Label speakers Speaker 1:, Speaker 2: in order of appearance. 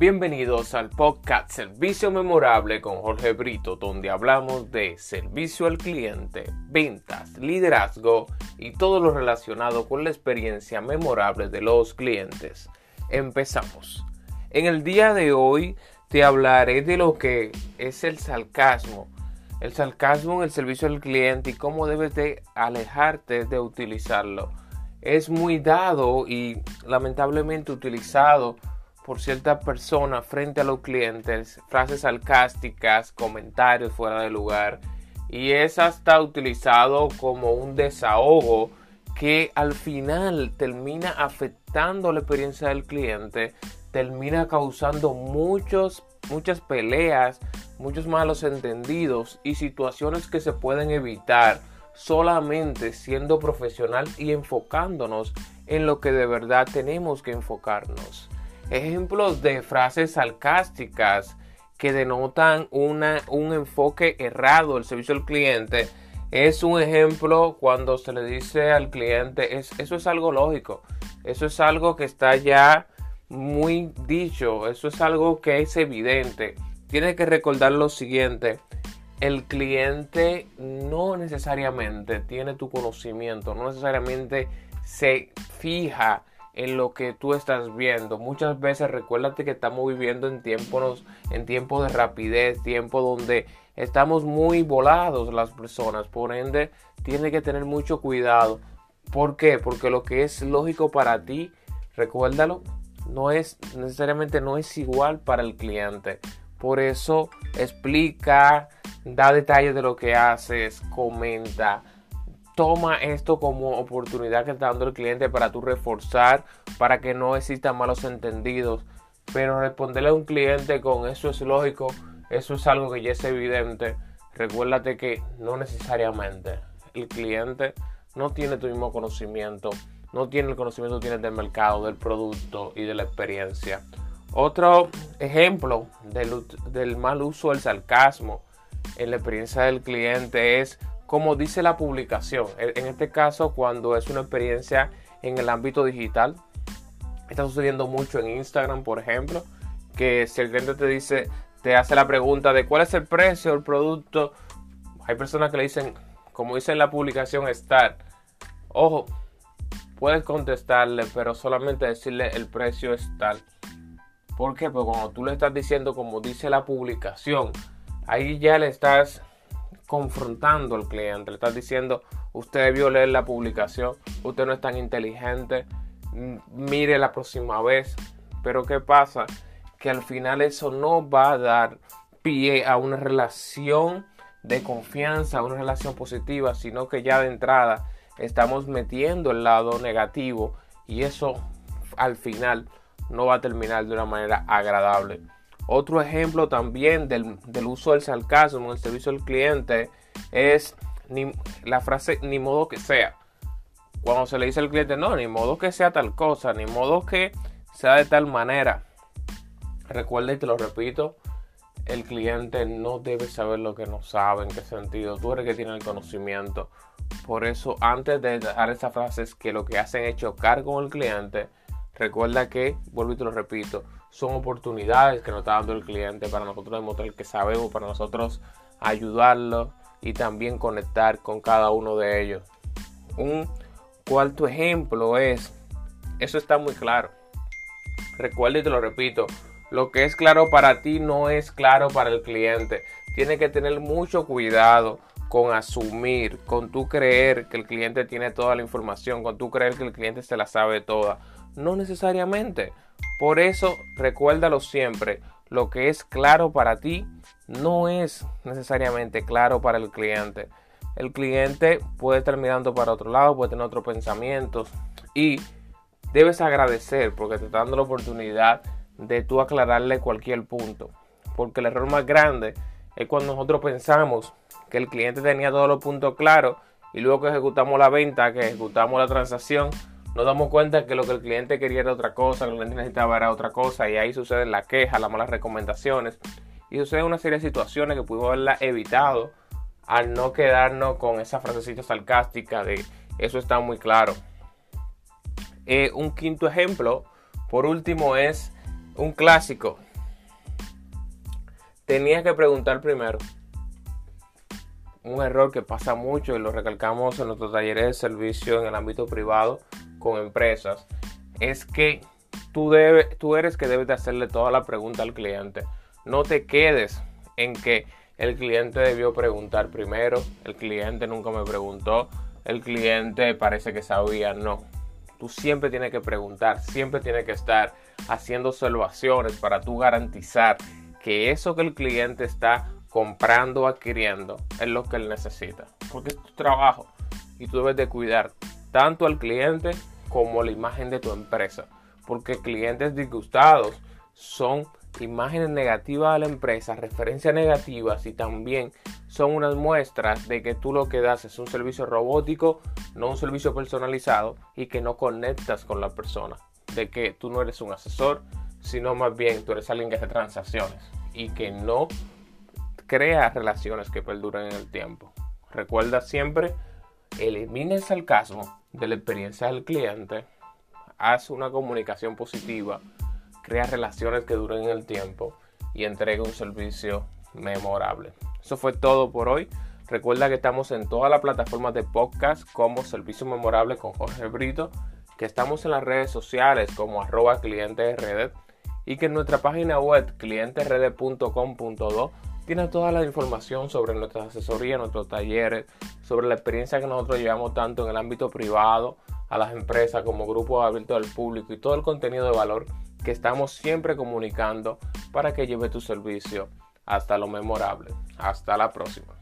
Speaker 1: Bienvenidos al podcast Servicio Memorable con Jorge Brito, donde hablamos de servicio al cliente, ventas, liderazgo y todo lo relacionado con la experiencia memorable de los clientes. Empezamos. En el día de hoy te hablaré de lo que es el sarcasmo. El sarcasmo en el servicio al cliente y cómo debes de alejarte de utilizarlo. Es muy dado y lamentablemente utilizado por ciertas personas frente a los clientes, frases sarcásticas, comentarios fuera de lugar. Y es hasta utilizado como un desahogo que al final termina afectando la experiencia del cliente, termina causando muchos, muchas peleas, muchos malos entendidos y situaciones que se pueden evitar solamente siendo profesional y enfocándonos en lo que de verdad tenemos que enfocarnos. Ejemplos de frases sarcásticas que denotan una, un enfoque errado del servicio al cliente es un ejemplo cuando se le dice al cliente, es, eso es algo lógico, eso es algo que está ya muy dicho, eso es algo que es evidente. Tiene que recordar lo siguiente, el cliente no necesariamente tiene tu conocimiento, no necesariamente se fija en lo que tú estás viendo. Muchas veces recuérdate que estamos viviendo en tiempos, en tiempos de rapidez, tiempo donde estamos muy volados las personas. Por ende, tiene que tener mucho cuidado. ¿Por qué? Porque lo que es lógico para ti, recuérdalo, no es necesariamente no es igual para el cliente. Por eso explica, da detalles de lo que haces, comenta toma esto como oportunidad que está dando el cliente para tú reforzar, para que no existan malos entendidos. Pero responderle a un cliente con eso es lógico, eso es algo que ya es evidente. Recuérdate que no necesariamente el cliente no tiene tu mismo conocimiento, no tiene el conocimiento que tienes del mercado, del producto y de la experiencia. Otro ejemplo del, del mal uso del sarcasmo en la experiencia del cliente es como dice la publicación. En este caso, cuando es una experiencia en el ámbito digital, está sucediendo mucho en Instagram, por ejemplo, que si el cliente te dice, te hace la pregunta de cuál es el precio del producto, hay personas que le dicen, como dice la publicación, estar, ojo, puedes contestarle, pero solamente decirle el precio es tal. ¿Por qué? Porque cuando tú le estás diciendo como dice la publicación, ahí ya le estás confrontando al cliente, le estás diciendo, usted debió leer la publicación, usted no es tan inteligente, mire la próxima vez. Pero ¿qué pasa? Que al final eso no va a dar pie a una relación de confianza, una relación positiva, sino que ya de entrada estamos metiendo el lado negativo y eso al final no va a terminar de una manera agradable. Otro ejemplo también del, uso del sarcasmo en el servicio al cliente es la frase ni modo que sea. Cuando se le dice al cliente, no, ni modo que sea tal cosa, ni modo que sea de tal manera. Recuerda y te lo repito, el cliente no debe saber lo que no sabe, en qué sentido. Tú eres que tiene el conocimiento. Por eso, antes de dar esa frase, es que lo que hacen es chocar con el cliente. Recuerda que, vuelvo y te lo repito, son oportunidades que nos está dando el cliente para nosotros demostrar que sabemos, para nosotros ayudarlo y también conectar con cada uno de ellos. Un cuarto ejemplo es, eso está muy claro. Recuerda y te lo repito, lo que es claro para ti no es claro para el cliente. Tiene que tener mucho cuidado con asumir, con tú creer que el cliente tiene toda la información, con tú creer que el cliente se la sabe toda. No necesariamente. Por eso, recuérdalo siempre, lo que es claro para ti no es necesariamente claro para el cliente. El cliente puede estar mirando para otro lado, puede tener otros pensamientos y debes agradecer porque te está dando la oportunidad de tú aclararle cualquier punto. Porque el error más grande es cuando nosotros pensamos que el cliente tenía todos los puntos claros y luego que ejecutamos la venta, que ejecutamos la transacción, nos damos cuenta que lo que el cliente quería era otra cosa, que el cliente necesitaba era otra cosa, y ahí sucede la queja, las malas recomendaciones, y sucede una serie de situaciones que pudimos haberla evitado al no quedarnos con esa frasecita sarcástica de eso está muy claro. Eh, un quinto ejemplo, por último, es un clásico Tenía que preguntar primero. Un error que pasa mucho y lo recalcamos en nuestros talleres de servicio en el ámbito privado con empresas es que tú, debes, tú eres que debes de hacerle toda la pregunta al cliente. No te quedes en que el cliente debió preguntar primero, el cliente nunca me preguntó, el cliente parece que sabía, no. Tú siempre tienes que preguntar, siempre tienes que estar haciendo observaciones para tú garantizar que eso que el cliente está comprando o adquiriendo es lo que él necesita. Porque es tu trabajo y tú debes de cuidar tanto al cliente como la imagen de tu empresa. Porque clientes disgustados son imágenes negativas de la empresa, referencias negativas y también son unas muestras de que tú lo que das es un servicio robótico, no un servicio personalizado y que no conectas con la persona. De que tú no eres un asesor, sino más bien tú eres alguien que hace transacciones y que no crea relaciones que perduren en el tiempo. Recuerda siempre, elimina el sarcasmo de la experiencia del cliente, haz una comunicación positiva, crea relaciones que duren en el tiempo y entrega un servicio memorable. Eso fue todo por hoy. Recuerda que estamos en todas las plataformas de podcast como Servicio Memorable con Jorge Brito, que estamos en las redes sociales como arroba clientesredet y que en nuestra página web clientesredet.com.do tiene toda la información sobre nuestras asesorías, nuestros talleres, sobre la experiencia que nosotros llevamos tanto en el ámbito privado, a las empresas como grupo abierto al público y todo el contenido de valor que estamos siempre comunicando para que lleve tu servicio hasta lo memorable. Hasta la próxima.